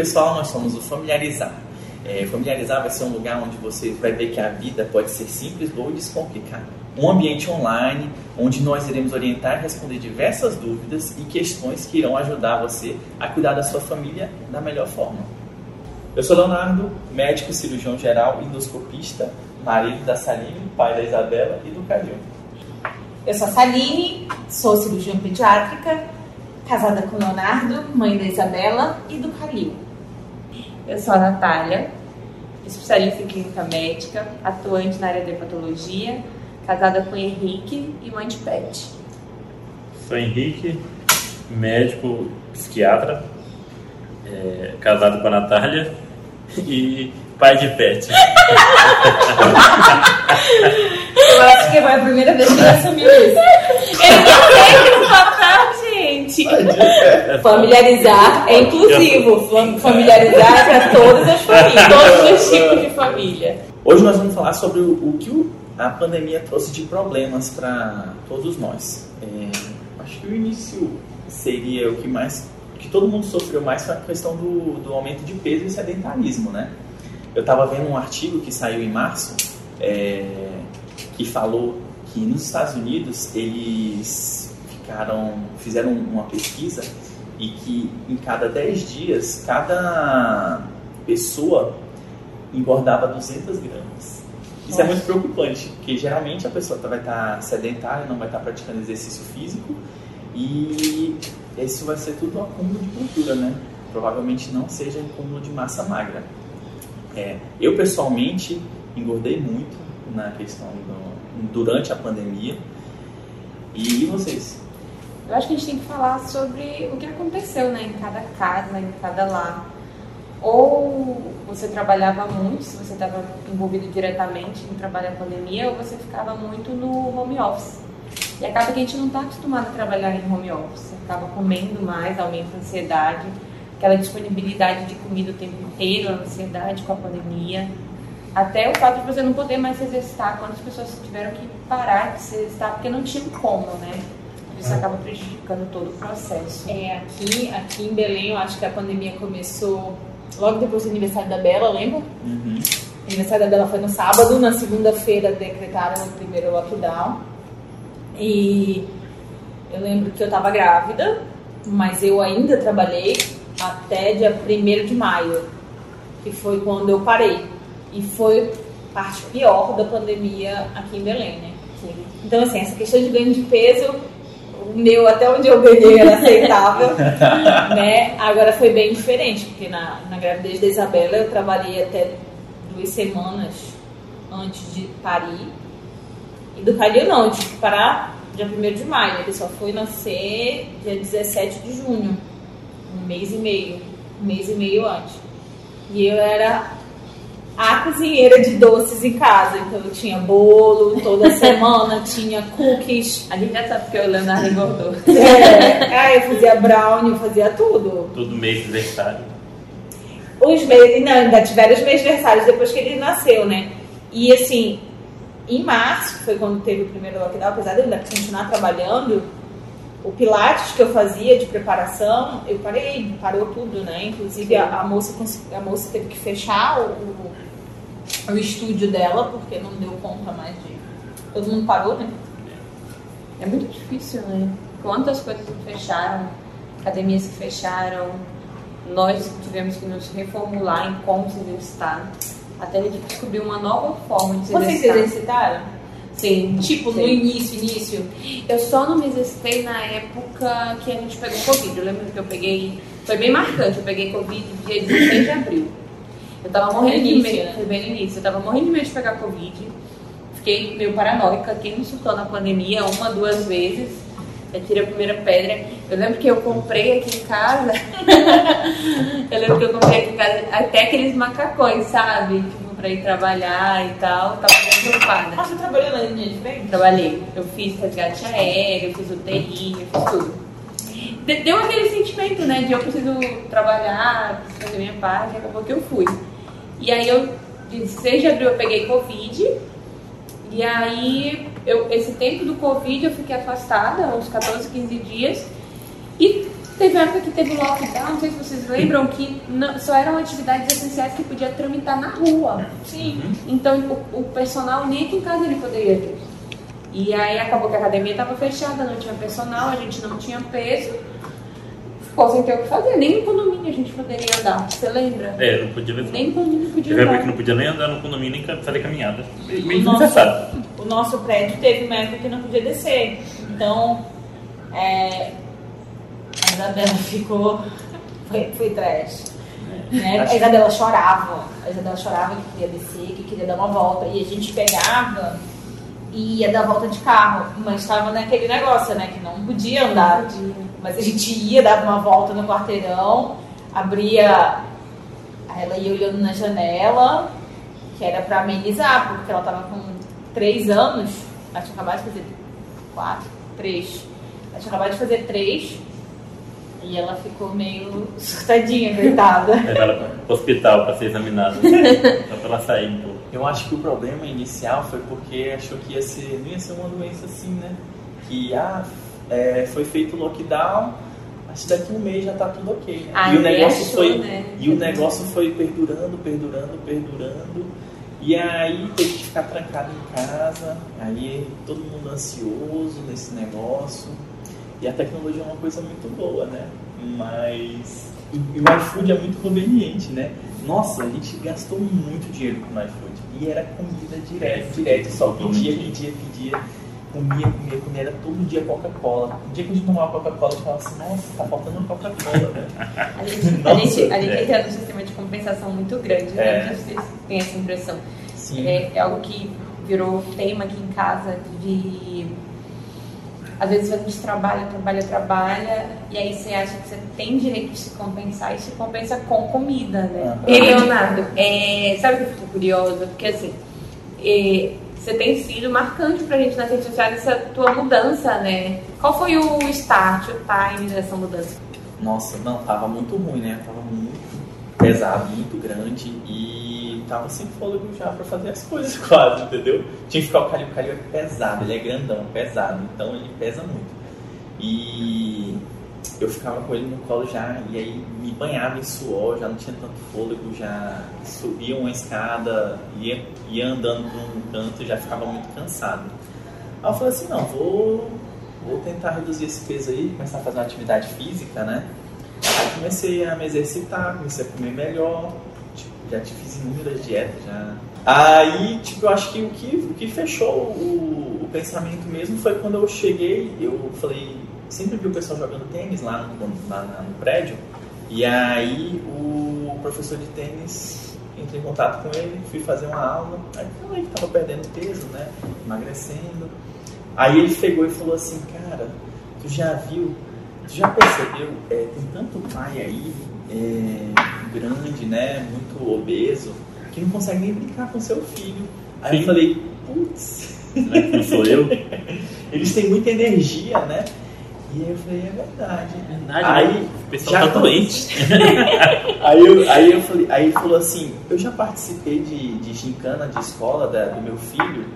pessoal, nós somos o Familiarizar. É, familiarizar vai ser um lugar onde você vai ver que a vida pode ser simples ou descomplicada. Um ambiente online onde nós iremos orientar e responder diversas dúvidas e questões que irão ajudar você a cuidar da sua família da melhor forma. Eu sou Leonardo, médico cirurgião geral, endoscopista, marido da Saline, pai da Isabela e do Calil. Eu sou a Saline, sou cirurgiã pediátrica, casada com Leonardo, mãe da Isabela e do Calil. Eu sou a Natália, especialista em clínica médica, atuante na área de hepatologia, casada com Henrique e mãe de pet. Sou Henrique, médico psiquiatra, é, casado com a Natália e pai de pet. Eu acho que foi a primeira vez que ele assumiu isso. Eu não sei que papel, gente. Familiarizar é inclusivo. Familiarizar é para todas as famílias. Todos os tipos de família. Hoje nós vamos falar sobre o, o que a pandemia trouxe de problemas para todos nós. É, acho que o início seria o que mais que todo mundo sofreu mais foi a questão do, do aumento de peso e sedentarismo, né? Eu estava vendo um artigo que saiu em março é, que falou que nos Estados Unidos eles ficaram, fizeram uma pesquisa e que em cada 10 dias cada pessoa engordava 200 gramas. Isso Nossa. é muito preocupante, porque geralmente a pessoa vai estar sedentária, não vai estar praticando exercício físico e esse vai ser tudo um acúmulo de gordura, né? Provavelmente não seja um acúmulo de massa magra. É, eu pessoalmente engordei muito na questão do, durante a pandemia. E vocês? Eu acho que a gente tem que falar sobre o que aconteceu né, em cada casa, em cada lar. Ou você trabalhava muito, se você estava envolvido diretamente em trabalho da pandemia, ou você ficava muito no home office. E acaba que a gente não está acostumado a trabalhar em home office, acaba comendo mais, aumenta a ansiedade, aquela disponibilidade de comida o tempo inteiro, a ansiedade com a pandemia. Até o fato de você não poder mais se exercitar, quantas pessoas tiveram que parar de se exercitar porque não tinham como, né? Isso acaba prejudicando todo o processo. É, aqui, aqui em Belém, eu acho que a pandemia começou logo depois do aniversário da Bela, lembra? Uhum. O aniversário da Bela foi no sábado, na segunda-feira decretaram o primeiro lockdown. E eu lembro que eu estava grávida, mas eu ainda trabalhei até dia 1 de maio, que foi quando eu parei. E foi parte pior da pandemia aqui em Belém, né? Então, assim, essa questão de ganho de peso, o meu, até onde eu ganhei, era aceitável, né? Agora foi bem diferente, porque na, na gravidez da Isabela eu trabalhei até duas semanas antes de parir e do Calil não, eu tive que parar dia 1 de maio. Ele só foi nascer dia 17 de junho. Um mês e meio. Um mês e meio antes. E eu era a cozinheira de doces em casa. Então eu tinha bolo toda semana, tinha cookies. A gente já sabe porque o Leonardo engordou. É, aí eu fazia brownie, eu fazia tudo. Todo mês de aniversário. Os meses, não, ainda tiveram os meses aniversários depois que ele nasceu, né? E assim, em março, foi quando teve o primeiro lockdown, apesar de eu ainda continuar trabalhando, o pilates que eu fazia de preparação, eu parei, parou tudo, né? Inclusive a, a moça, a moça teve que fechar o, o, o, estúdio dela porque não deu conta mais de. Todo mundo parou, né? É muito difícil, né? Quantas coisas fecharam, academias que fecharam, nós tivemos que nos reformular em como se exercitar até a gente descobrir uma nova forma de se Vocês exercitar. se exercitaram? Sim. Tipo, sim. no início, início? Eu só não me exercitei na época que a gente pegou Covid. Eu lembro que eu peguei. Foi bem marcante. Eu peguei Covid dia 16 de abril. Eu tava morrendo de medo. Né? Foi bem no início. Eu tava morrendo de medo de pegar Covid. Fiquei meio paranoica. Quem me surtou na pandemia uma, duas vezes. Eu tirei a primeira pedra. Eu lembro que eu comprei aqui em casa. eu lembro que eu comprei aqui em casa até aqueles macacões, sabe? Tipo, pra ir trabalhar e tal. Tava muito preocupada. Ah, você trabalhou na linha de frente? Trabalhei. Eu fiz resgate aéreo, eu fiz UTI, eu fiz tudo. Deu aquele sentimento, né? De eu preciso trabalhar, preciso fazer minha parte. Acabou que eu fui. E aí eu, 16 de abril, eu peguei Covid. E aí, eu, esse tempo do Covid eu fiquei afastada, uns 14, 15 dias. E Teve uma época que teve lockdown, não sei se vocês lembram, que não, só eram atividades essenciais que podia tramitar na rua. Sim. Então o, o personal nem aqui em casa ele poderia ter. E aí acabou que a academia estava fechada, não tinha personal, a gente não tinha peso. Ficou sem ter o que fazer. Nem no condomínio a gente poderia andar. Você lembra? É, não podia Nem no condomínio podia Teve andar. que não podia nem andar no condomínio, nem fazer caminhada. Meio O meio nosso, desnecessário. o nosso prédio teve uma época que não podia descer. Então, é, a Isabela ficou. Foi, foi trash. Né? A Isabela chorava. A Isabela chorava que queria descer, que queria dar uma volta. E a gente pegava e ia dar volta de carro. Mas estava naquele negócio, né? Que não podia andar. Mas a gente ia, dava uma volta no quarteirão, abria. Ela ia olhando na janela, que era pra amenizar, porque ela tava com três anos. Ela tinha acabado de fazer quatro, três. Ela tinha acabado de fazer três. E ela ficou meio surtadinha, coitada. Levar ela pro hospital pra ser examinada. Só pra ela sair um pouco. Eu acho que o problema inicial foi porque achou que ia ser, não ia ser uma doença assim, né? Que ah, é, foi feito o lockdown, acho que daqui a um mês já tá tudo ok. Né? Ah, e o negócio achou, foi né? e o negócio foi perdurando, perdurando, perdurando. E aí teve que ficar trancado em casa, aí todo mundo ansioso nesse negócio. E a tecnologia é uma coisa muito boa, né? Mas. E e o iFood é muito conveniente, né? Nossa, a gente gastou muito dinheiro com o iFood. E era comida direto, direto. Só pedia, pedia, pedia. Comia, comia, comia. Era todo dia Coca-Cola. O dia que a gente tomava Coca-Cola, a gente falava assim: Nossa, tá faltando Coca-Cola, né? A gente, a gente, a gente é. entra num sistema de compensação muito grande, né? É. Se Vocês têm essa impressão. Sim. É, é algo que virou tema aqui em casa de. Às vezes a gente trabalha, trabalha, trabalha, e aí você acha que você tem direito de se compensar e se compensa com comida, né? E Leonardo, é, sabe o que eu fico curiosa? Porque assim, é, você tem sido marcante pra gente nas redes sociais essa tua mudança, né? Qual foi o start, o time dessa mudança? Nossa, não, tava muito ruim, né? Tava muito pesado, muito grande e tava sem fôlego já pra fazer as coisas quase, entendeu? Tinha que ficar o Calil, o Calil é pesado, ele é grandão, pesado, então ele pesa muito. E eu ficava com ele no colo já e aí me banhava em suor, já não tinha tanto fôlego, já subia uma escada, ia, ia andando para um canto já ficava muito cansado. Aí eu falei assim, não, vou, vou tentar reduzir esse peso aí, começar a fazer uma atividade física, né? Aí comecei a me exercitar, comecei a comer melhor, tipo, já te fiz inúmeras dietas já. Aí, tipo, eu acho que o que, o que fechou o, o pensamento mesmo foi quando eu cheguei, eu falei, sempre vi o pessoal jogando tênis lá no, lá no prédio, e aí o professor de tênis entrei em contato com ele, fui fazer uma aula, aí falei que tava perdendo peso, né? Emagrecendo. Aí ele pegou e falou assim, cara, tu já viu, tu já percebeu, é, tem tanto pai aí, é, grande, né, muito obeso, que não consegue nem brincar com seu filho. Aí Sim. eu falei, putz, não sou eu? eles têm muita energia, né? E aí eu falei, é verdade. Verdade, Aí, né? O pessoal já tá doente. Aí eu, aí eu falei, aí ele falou assim, eu já participei de, de gincana de escola da- do meu filho,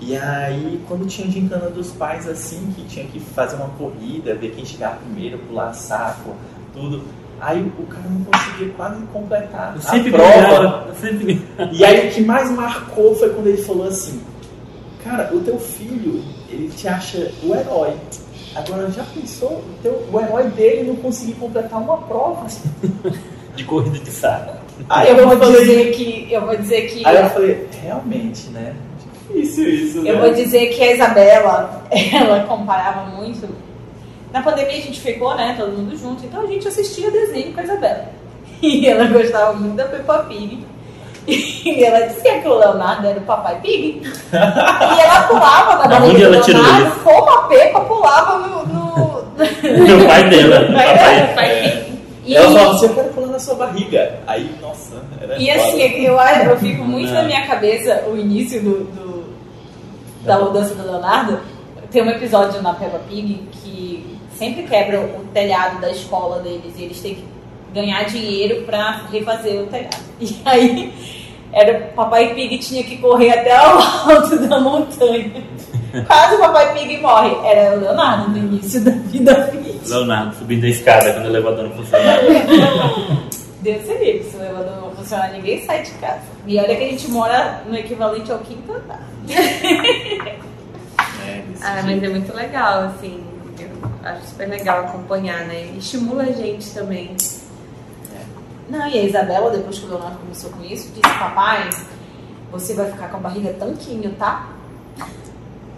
e aí quando tinha gincana dos pais assim, que tinha que fazer uma corrida, ver quem chegava primeiro, pular saco, tudo. Aí o cara não conseguia quase completar Eu a sempre prova. ganhava, eu sempre E aí o que mais marcou foi quando ele falou assim, cara, o teu filho, ele te acha o herói. Agora já pensou, o, teu, o herói dele não conseguir completar uma prova? de corrida de saco. Aí eu, vou falei- dizer que. Eu vou dizer que. Aí eu falei, realmente, né? Difícil isso, né? Eu vou dizer que a Isabela, ela comparava muito. Na pandemia a gente ficou, né, todo mundo junto, então a gente assistia desenho com a Isabela. E ela gostava muito da Peppa Pig. E ela dizia que o Leonardo era o Papai Pig. E ela pulava na barriga do ela tirou Leonardo, isso? como a Peppa pulava no... no... Meu pai dela, no papai. dela. Pai, E, Ela falava assim, eu quero pular na sua barriga. Aí, nossa, era e assim, eu, eu fico muito Não. na minha cabeça o início do, do- da mudança do Leonardo. Tem um episódio na Peppa Pig que sempre quebra o telhado da escola deles e eles têm que ganhar dinheiro pra refazer o telhado. E aí era Papai Pig tinha que correr até o alto da montanha. Quase o Papai Pig morre. Era o Leonardo no início da vida fit. Leonardo subindo a escada quando o elevador não funcionava. Deus se livre, se o elevador não funcionar, ninguém sai de casa. E olha que a gente mora no equivalente ao quinto andar. É, Ah, mas é muito legal, assim. Eu acho super legal acompanhar, né? Estimula a gente também. Não, e a Isabela, depois que o Leonardo começou com isso, disse: Papai, você vai ficar com a barriga tanquinho, tá?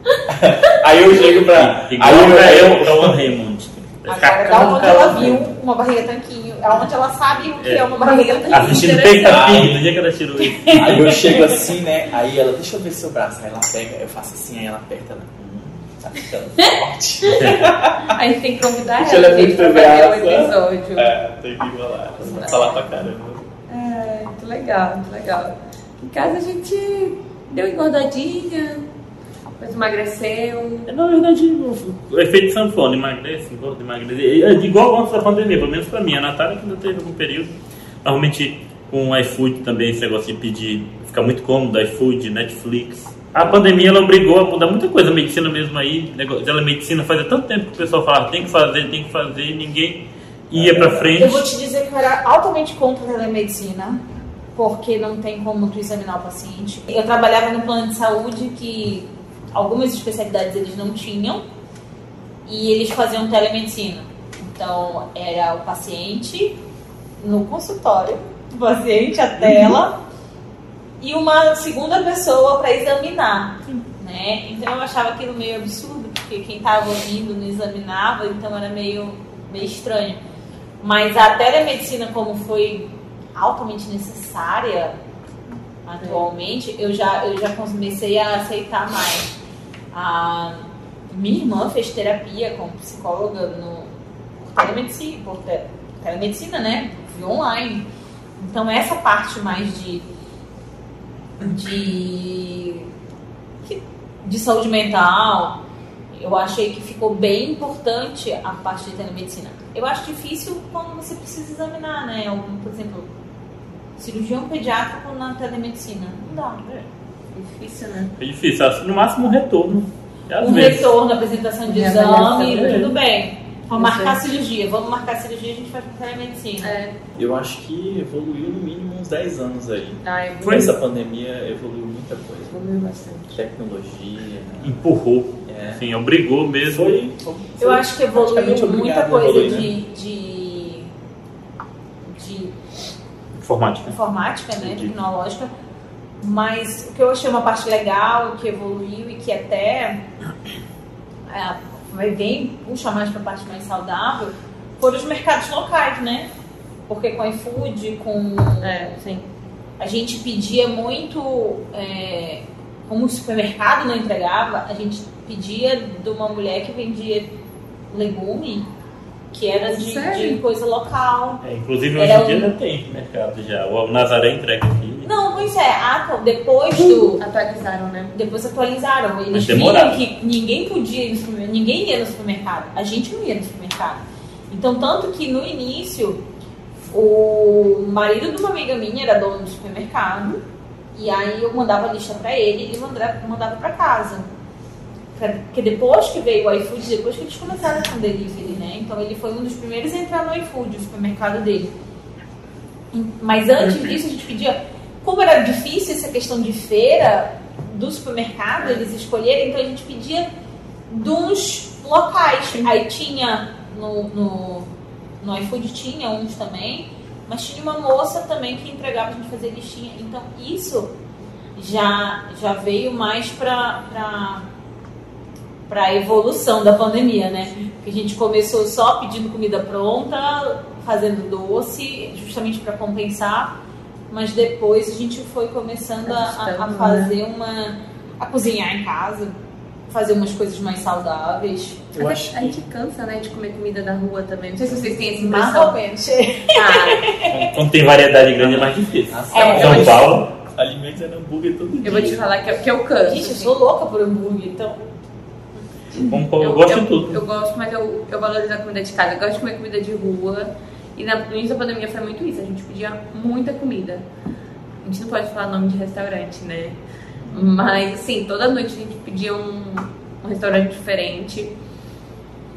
Aí eu chego pra. Igual aí pra eu, eu, pra One Raymond. Agora, da onde ela viu uma barriga tanquinho, é onde ela sabe o que é, É. uma barriga tanquinho. Assistindo. Peixa Pig, no dia que ela tirou isso. aí eu chego assim, né? Aí ela, deixa eu ver seu braço. Aí ela pega, eu faço assim, aí ela aperta. Ela, hum, tá ficando forte. A gente tem que convidar ela, ela é gente, pra fazer o episódio. É, tem que enrolar. Vai falar pra caramba. É, muito legal, muito legal. Em casa a gente deu engordadinha, depois emagreceu. Na verdade, o, o efeito sanfona, emagrece, engorda, emagrece. É igual antes da pandemia, pelo menos pra mim. A Natália que ainda teve algum período. Normalmente com o iFood também, esse negócio de pedir, fica muito cômodo, iFood, Netflix. A pandemia ela obrigou a mudar muita coisa, a medicina mesmo aí, negócio, telemedicina, fazia tanto tempo que o pessoal falava tem que fazer, tem que fazer, ninguém ia pra frente. Eu vou te dizer que eu era altamente contra a telemedicina, porque não tem como tu examinar o paciente. Eu trabalhava no plano de saúde que algumas especialidades eles não tinham e eles faziam telemedicina. Então era o paciente no consultório, o paciente, a tela e uma segunda pessoa para examinar. Né? Então eu achava aquilo meio absurdo, porque quem estava ouvindo não examinava, então era meio, meio estranho. Mas a telemedicina, como foi altamente necessária atualmente, eu já, eu já comecei a aceitar mais. A minha irmã fez terapia como psicóloga no por telemedicina, por te- telemedicina, né? Via online. Então essa parte mais de de de saúde mental, eu achei que ficou bem importante a parte de telemedicina. Eu acho difícil quando você precisa examinar, né? Algum, por exemplo, cirurgião pediátrico na telemedicina. Não dá. É difícil, né? É difícil, acho que no máximo um retorno. Um vezes. retorno, apresentação de exame, tudo bem. Vamos marcar a cirurgia. Vamos marcar a cirurgia, a gente faz telemedicina. É. Eu acho que evoluiu no mínimo uns 10 anos aí. Ai, Com essa pandemia evoluiu muita coisa. evoluiu bastante. Tecnologia, né? Empurrou, É. assim, obrigou mesmo. Foi, Eu acho que evoluiu muita a coisa evoluir, né? de, de, de Informática. informática, né, Entendi. tecnológica, mas o que eu achei uma parte legal, que evoluiu e que até é, vai bem puxa mais para a parte mais saudável, foram os mercados locais, né? Porque com iFood, com É, sim. a gente pedia muito, é, como o supermercado não entregava, a gente pedia de uma mulher que vendia legume, que era de, de coisa local. É, inclusive hoje em dia um- já tem mercado já. O Nazaré entrega aqui. Não, pois é, ah, então, depois do. Atualizaram, né? Depois atualizaram. Eles viram que ninguém podia ir no supermercado, ninguém ia no supermercado. A gente não ia no supermercado. Então, tanto que no início, o marido de uma amiga minha era dono do supermercado. E aí eu mandava a lista pra ele e ele mandava, mandava pra casa. Porque depois que veio o iFood, depois que eles começaram com delivery, né? Então ele foi um dos primeiros a entrar no iFood, o supermercado dele. Mas antes disso a gente pedia, como era difícil essa questão de feira do supermercado, eles escolherem, então a gente pedia dos locais. Aí tinha no, no, no iFood tinha uns também, mas tinha uma moça também que entregava, a gente fazia listinha. Então isso já, já veio mais para para a evolução da pandemia, né? Que a gente começou só pedindo comida pronta, fazendo doce, justamente para compensar, mas depois a gente foi começando a, a- fazer uma. a cozinhar em casa, fazer umas coisas mais saudáveis. Eu acho a gente cansa, né, de comer comida da rua também. Não sei se vocês têm essa Mais impressão. ou menos. Ah, Quando tem variedade grande é mais difícil. Nossa, É, São eu- Paulo, alimentos é hambúrguer todo dia. eu vou te falar que eu, que eu canso. Gente, eu assim. sou louca por hambúrguer, então. como eu, gosto eu, de tudo. Eu gosto, mas eu, eu valorizo a comida de casa. Eu gosto de comer comida de rua. E na, no início da pandemia foi muito isso. A gente pedia muita comida. A gente não pode falar nome de restaurante, né? Mas, assim, toda noite a gente pedia um, um restaurante diferente.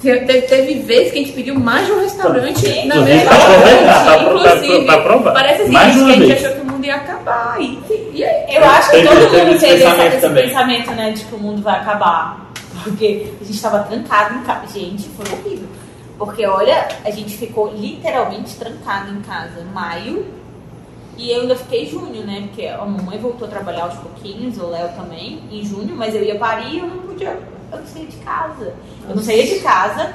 Teve, teve vezes que a gente pediu mais de um restaurante na mesma noite. Inclusive, parece assim, mais que a gente vez. achou que o mundo ia acabar. E, e eu acho que todo mundo teve esse, pensamento, esse pensamento, né, de que o mundo vai acabar. Porque a gente estava trancado em casa. Gente, foi horrível. Porque, olha, a gente ficou literalmente trancado em casa. Maio, e eu ainda fiquei junho, né? Porque a mamãe voltou a trabalhar aos pouquinhos, o Léo também, em junho, mas eu ia parir e eu não podia, eu não saía de casa. Eu não saía de casa.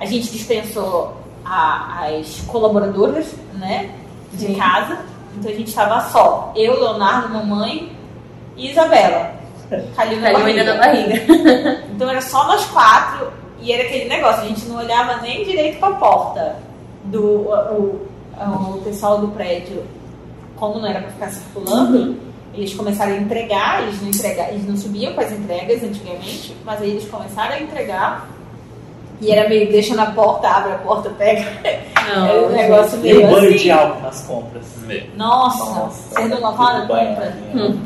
A gente dispensou a, as colaboradoras, né? De Sim. casa. Então a gente estava só. Eu, Leonardo, mamãe e Isabela. Calil ainda na barriga. Então era só nós quatro. E era aquele negócio, a gente não olhava nem direito para a porta do o, o, o pessoal do prédio como não era para ficar circulando, uhum. eles começaram a entregar, eles não, entregar, eles não subiam com as entregas antigamente, mas aí eles começaram a entregar. E era meio, deixa na porta, abre a porta, pega. Não, era um negócio meio e banho assim. de álcool nas compras. Nossa, Nossa vocês não lavaram compra? Hum.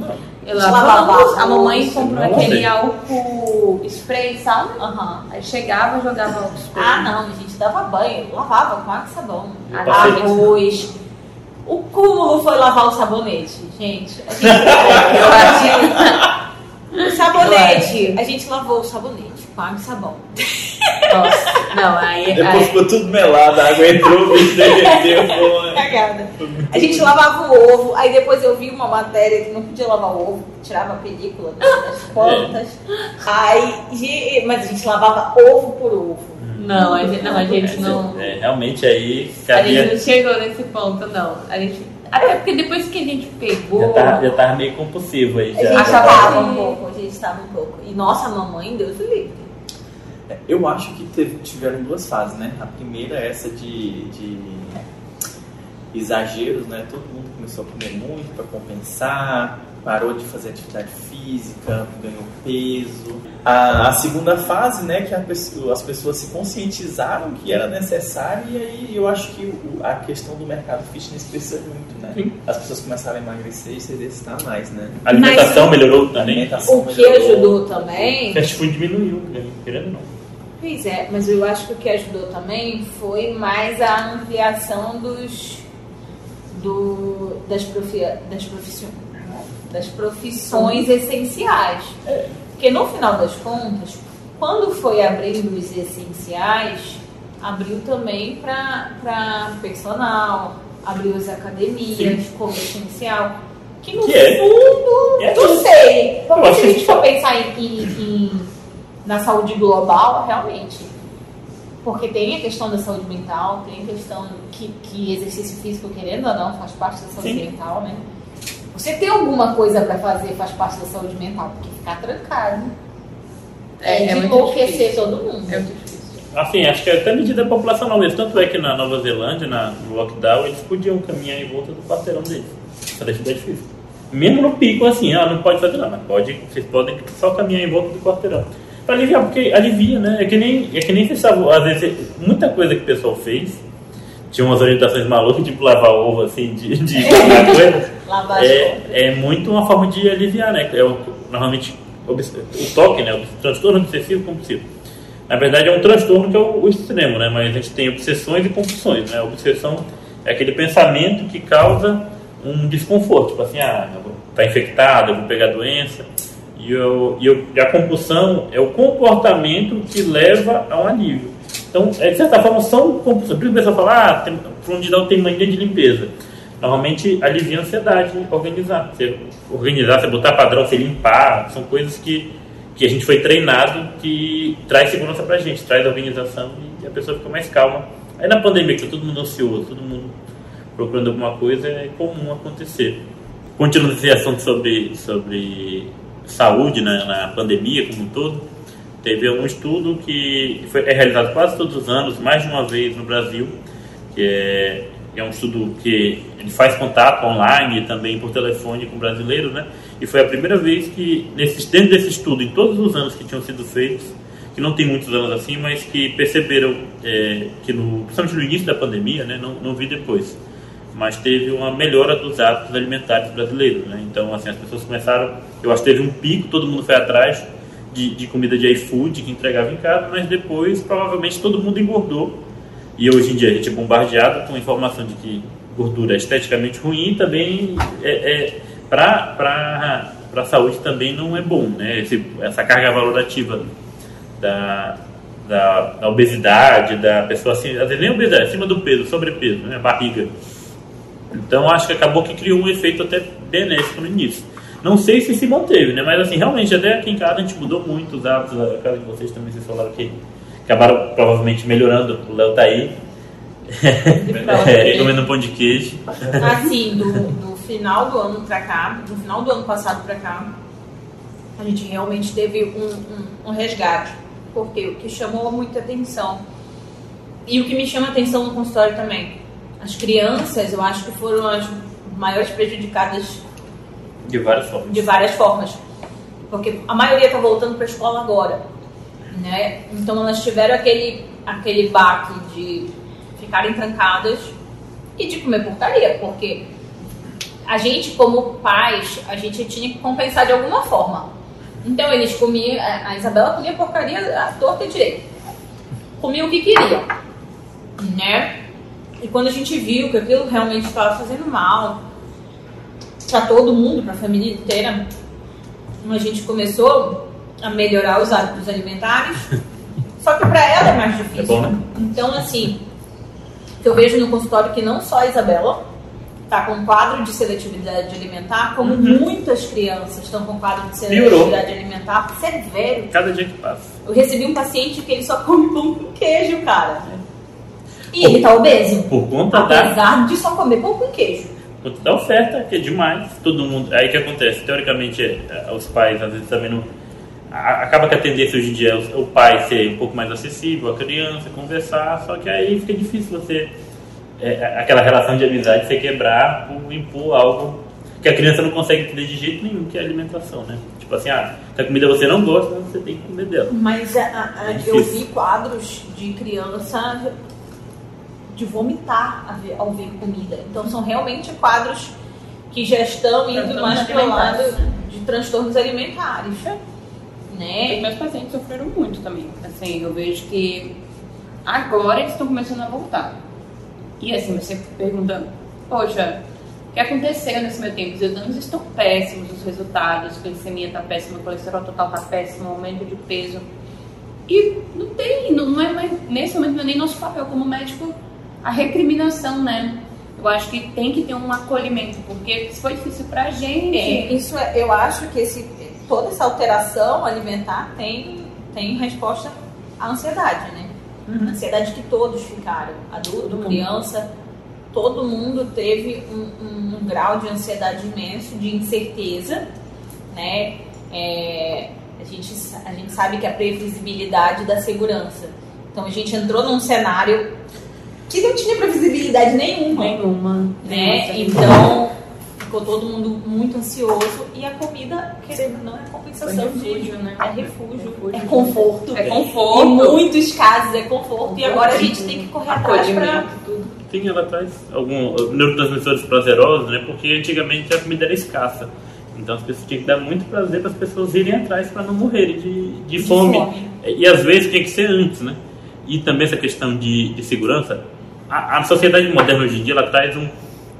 Eu lavava, a mamãe comprou aquele álcool spray, sabe? Uhum. Aí chegava, jogava álcool spray. Ah, não, a gente dava banho, lavava com água e sabão. Arroz, o cúmulo foi lavar o sabonete, gente. A gente, o sabonete. A gente lavou o sabonete com água e sabão. Nossa, não, aí. Depois aí... ficou tudo melado, a água entrou e derreteu. Cagada. A gente lavava o ovo, aí depois eu vi uma matéria que não podia lavar o ovo, tirava a película das pontas. Aí, mas a gente lavava ovo por ovo. Não, a gente não. A gente não... É, realmente aí. Cabia... A gente não chegou nesse ponto, não. A gente. Até porque depois que a gente pegou. Já tava, já tava meio compulsivo aí. Já. A gente estava um pouco, a gente estava um pouco. E nossa mamãe, Deus livre. É, eu acho que teve, tiveram duas fases, né? A primeira é essa de, de exageros, né? Todo mundo começou a comer muito para compensar, parou de fazer atividade física, ganhou peso. A, a segunda fase, né, que pessoa, as pessoas se conscientizaram que era necessário e aí eu acho que o, a questão do mercado fitness precisa muito, né? Sim. As pessoas começaram a emagrecer e se exercitar mais, né? A alimentação Mas, melhorou também. Alimentação o que melhorou. ajudou também... O fast food diminuiu, né? querendo não. Pois é, mas eu acho que o que ajudou também foi mais a ampliação dos, do, das, profi, das profissões das profissões essenciais. É. Porque no final das contas, quando foi abrindo os essenciais, abriu também para personal, abriu as academias Sim. como essencial. Que no que é? fundo, é. não sei. Porque se a gente for pensar em, em, em, na saúde global, realmente. Porque tem a questão da saúde mental, tem a questão que, que exercício físico, querendo ou não, faz parte da saúde Sim. mental, né? Você ter alguma coisa para fazer faz parte da saúde mental, porque ficar trancado é, é, é enlouquecer todo mundo. É difícil. Assim, acho que é até medida populacional mesmo. Tanto é que na Nova Zelândia, na, no lockdown, eles podiam caminhar em volta do quarteirão deles. Para atividade física. Mesmo no pico, assim, ah, não pode fazer nada, mas pode, vocês podem só caminhar em volta do quarteirão. Para aliviar, porque alivia, né? É que nem, é que nem sabem, às vezes, muita coisa que o pessoal fez tinha umas orientações malucas, tipo lavar ovo, assim, de, de coisa. é, é muito uma forma de aliviar, né? É o, normalmente o toque, né? O transtorno obsessivo compulsivo. Na verdade é um transtorno que é o, o, extremo, né? Mas a gente tem obsessões e compulsões, né? A obsessão é aquele pensamento que causa um desconforto, tipo assim, ah, tá infectado, eu vou pegar doença. E, eu, e, a compulsão é o comportamento que leva a um alívio. Então, é, de certa forma, são compulsões. Por isso o pessoal fala, ah, tem, fundidão tem mania de limpeza. Normalmente alivia a ansiedade organizar. Você organizar, você botar padrão, você limpar, são coisas que, que a gente foi treinado que traz segurança pra gente, traz organização e a pessoa fica mais calma. Aí na pandemia, que todo mundo ansioso, todo mundo procurando alguma coisa, é comum acontecer. Continuando esse assunto sobre, sobre saúde né, na pandemia como um todo, Teve um estudo que foi, é realizado quase todos os anos, mais de uma vez no Brasil, que é, é um estudo que ele faz contato online e também por telefone com brasileiros, né? E foi a primeira vez que, nesse, dentro desse estudo, em todos os anos que tinham sido feitos, que não tem muitos anos assim, mas que perceberam é, que, no, principalmente no início da pandemia, né? Não, não vi depois, mas teve uma melhora dos hábitos alimentares brasileiros. Né? Então, assim, as pessoas começaram, eu acho que teve um pico, todo mundo foi atrás de, de comida de iFood que entregava em casa, mas depois provavelmente todo mundo engordou. E hoje em dia a gente é bombardeado com informação de que gordura é esteticamente ruim também é, é para a saúde também não é bom. Né? Esse, essa carga valorativa da, da, da, obesidade, da pessoa assim, nem obesidade, acima do peso, sobrepeso, né? barriga. Então acho que acabou que criou um efeito até benéfico no início. Não sei se se manteve, né? Mas assim, realmente, até aqui em casa a gente mudou muito os hábitos. A casa de vocês também, vocês falaram que acabaram provavelmente melhorando. O Léo tá aí. é, comendo um pão de queijo. Assim, do, do final do ano pra cá, do final do ano passado pra cá, a gente realmente teve um, um, um resgate. Porque o que chamou muita atenção e o que me chama atenção no consultório também, as crianças, eu acho que foram as maiores prejudicadas de várias formas. De várias formas. Porque a maioria está voltando para a escola agora. Né? Então elas tiveram aquele, aquele baque de ficarem trancadas e de comer porcaria, porque a gente, como pais, a gente tinha que compensar de alguma forma. Então eles comiam, a Isabela comia porcaria à torta e direito. Comia o que queria. Né? E quando a gente viu que aquilo realmente estava fazendo mal, para todo mundo, para a família inteira, a gente começou a melhorar os hábitos alimentares. Só que para ela é mais difícil. É bom, né? Então, assim, que eu vejo no consultório que não só a Isabela está com quadro de seletividade alimentar, como uhum. muitas crianças estão com quadro de seletividade Piorou. alimentar severo. Cada dia que passa. Eu recebi um paciente que ele só come pão com queijo, cara. E por, ele tá obeso. Por conta Apesar da... de só comer pão com queijo quanto da oferta, que é demais, todo mundo. Aí que acontece? Teoricamente, é, os pais às vezes também não. Acaba que a tendência hoje em dia é o pai ser um pouco mais acessível, a criança, conversar, só que aí fica difícil você. É, é, aquela relação de amizade você quebrar por impor algo que a criança não consegue entender de jeito nenhum, que é a alimentação, né? Tipo assim, ah, se a comida você não gosta, você tem que comer dela. Mas a, a, é eu vi quadros de criança de vomitar ao ver comida. Então são realmente quadros que já estão indo mais para o lado de transtornos alimentares. Né? E meus pacientes sofreram muito também. Assim, eu vejo que agora eles estão começando a voltar. E assim, você perguntando, poxa, o que aconteceu nesse meu tempo? Os exames estão péssimos, os resultados, a glicemia está péssima, o colesterol total está péssimo, o aumento de peso. E não tem, não é mais, nesse momento não é nem nosso papel como médico a recriminação, né? Eu acho que tem que ter um acolhimento, porque se foi difícil pra gente. Isso é, eu acho que esse, toda essa alteração alimentar tem, tem resposta à ansiedade, né? Uhum. Ansiedade que todos ficaram, adulto, todo criança, mundo. todo mundo teve um, um, um, grau de ansiedade imenso, de incerteza, né? É, a, gente, a gente sabe que a previsibilidade da segurança. Então a gente entrou num cenário que não tinha previsibilidade nenhuma. Nenhuma. Né? Então, ficou todo mundo muito ansioso e a comida, querendo não, é compensação é refúgio, de, né? É refúgio, refúgio, é conforto. É conforto. Em muitos casos é conforto. E agora a gente tem que correr atrás para tudo. Tem ela atrás alguns neurotransmissores prazerosos, né? Porque antigamente a comida era escassa. Então as pessoas tinham que dar muito prazer para as pessoas irem atrás para não morrerem de, de, de fome. fome. E às vezes tinha que ser antes, né? E também essa questão de, de segurança a, a sociedade moderna hoje em dia ela traz um,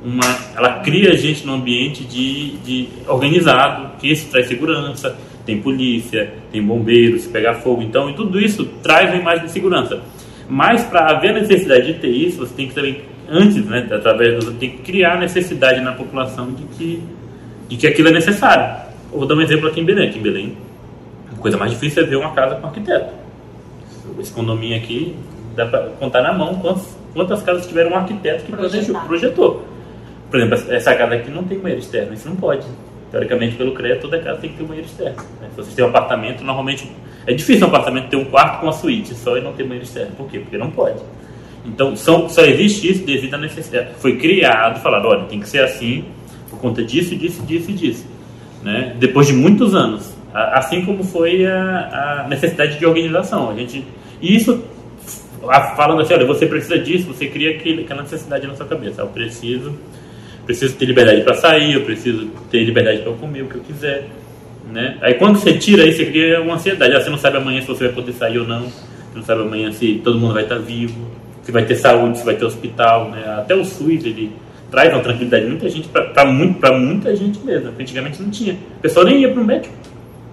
uma, ela cria a gente num ambiente de, de organizado, que isso traz segurança, tem polícia, tem bombeiros, se pegar fogo, então, e tudo isso traz uma imagem de segurança. Mas para haver necessidade de ter isso, você tem que também, antes, né, através do, tem que criar a necessidade na população de que, de que aquilo é necessário. vou dar um exemplo aqui em Belém. Aqui em Belém, a coisa mais difícil é ver uma casa com arquiteto. Esse condomínio aqui, dá para contar na mão quantos quantas casas tiveram um arquiteto que projetou, projetou. Por exemplo, essa casa aqui não tem banheiro externo, isso não pode. Teoricamente, pelo CREA, toda casa tem que ter um banheiro externo. Né? Se você tem um apartamento, normalmente é difícil um apartamento ter um quarto com uma suíte só e não ter banheiro externo. Por quê? Porque não pode. Então, são, só existe isso devido à necessidade. Foi criado, falado, olha, tem que ser assim por conta disso, disso, disso e disso. Né? Depois de muitos anos. Assim como foi a, a necessidade de organização. A gente, e isso falando assim, olha, você precisa disso, você cria aquela necessidade na sua cabeça. Eu preciso, preciso ter liberdade para sair, eu preciso ter liberdade para comer o que eu quiser. Né? Aí quando você tira aí, você cria uma ansiedade. Ah, você não sabe amanhã se você vai poder sair ou não. Você não sabe amanhã se todo mundo vai estar vivo, se vai ter saúde, se vai ter hospital. Né? Até o SUS, ele traz uma tranquilidade muita gente, para muito, muita gente mesmo. Antigamente não tinha. O pessoal nem ia para o médico.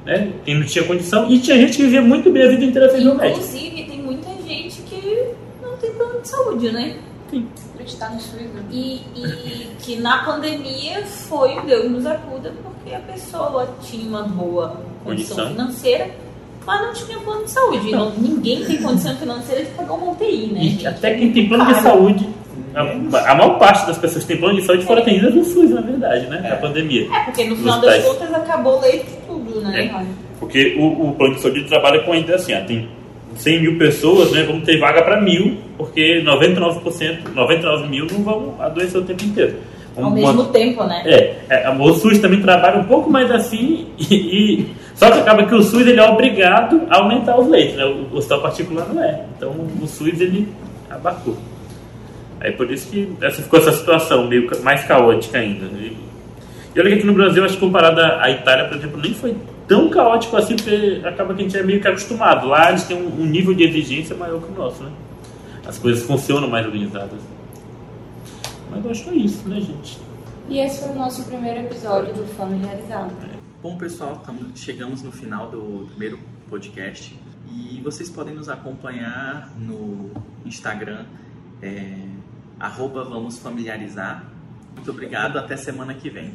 Né? Quem não tinha condição. E tinha gente que vivia muito bem a vida inteira sem no médico. Inclusive, tem muita gente que não tem plano de saúde, né? Sim. Acreditar no SUS, né? E, e que na pandemia foi Deus nos acuda, porque a pessoa tinha uma boa condição, condição. financeira, mas não tinha plano de saúde. Não. ninguém tem condição financeira de pagar uma UTI, né? E até quem tem plano de saúde a, a, maior parte das pessoas que têm plano de saúde foram atendidas no SUS, na verdade, né? É. Na pandemia. É, porque no final das contas acabou o leite tudo, né? É. Porque o, o plano de saúde trabalha com ainda assim, ó, tem 100 mil pessoas, né? Vamos ter vaga para mil, porque 99%, 99 mil não vão adoecer o tempo inteiro. Ao mesmo tempo, né? É, é, o SUS também trabalha um pouco mais assim e, e, só que acaba que o SUS ele é obrigado a aumentar os leitos, né? O, o hospital particular não é. Então o SUS ele abacou. É por isso que essa, ficou essa situação meio mais caótica ainda. E, e olha que aqui no Brasil, acho que comparado à Itália, por exemplo, nem foi tão caótico assim, porque acaba que a gente é meio que acostumado. Lá eles têm um, um nível de exigência maior que o nosso, né? As coisas funcionam mais organizadas. Mas eu acho que é isso, né, gente? E esse foi o nosso primeiro episódio do Familiarizado. Bom, pessoal, tamo, chegamos no final do primeiro podcast. E vocês podem nos acompanhar no Instagram, é, arroba Vamos Familiarizar. Muito obrigado, até semana que vem.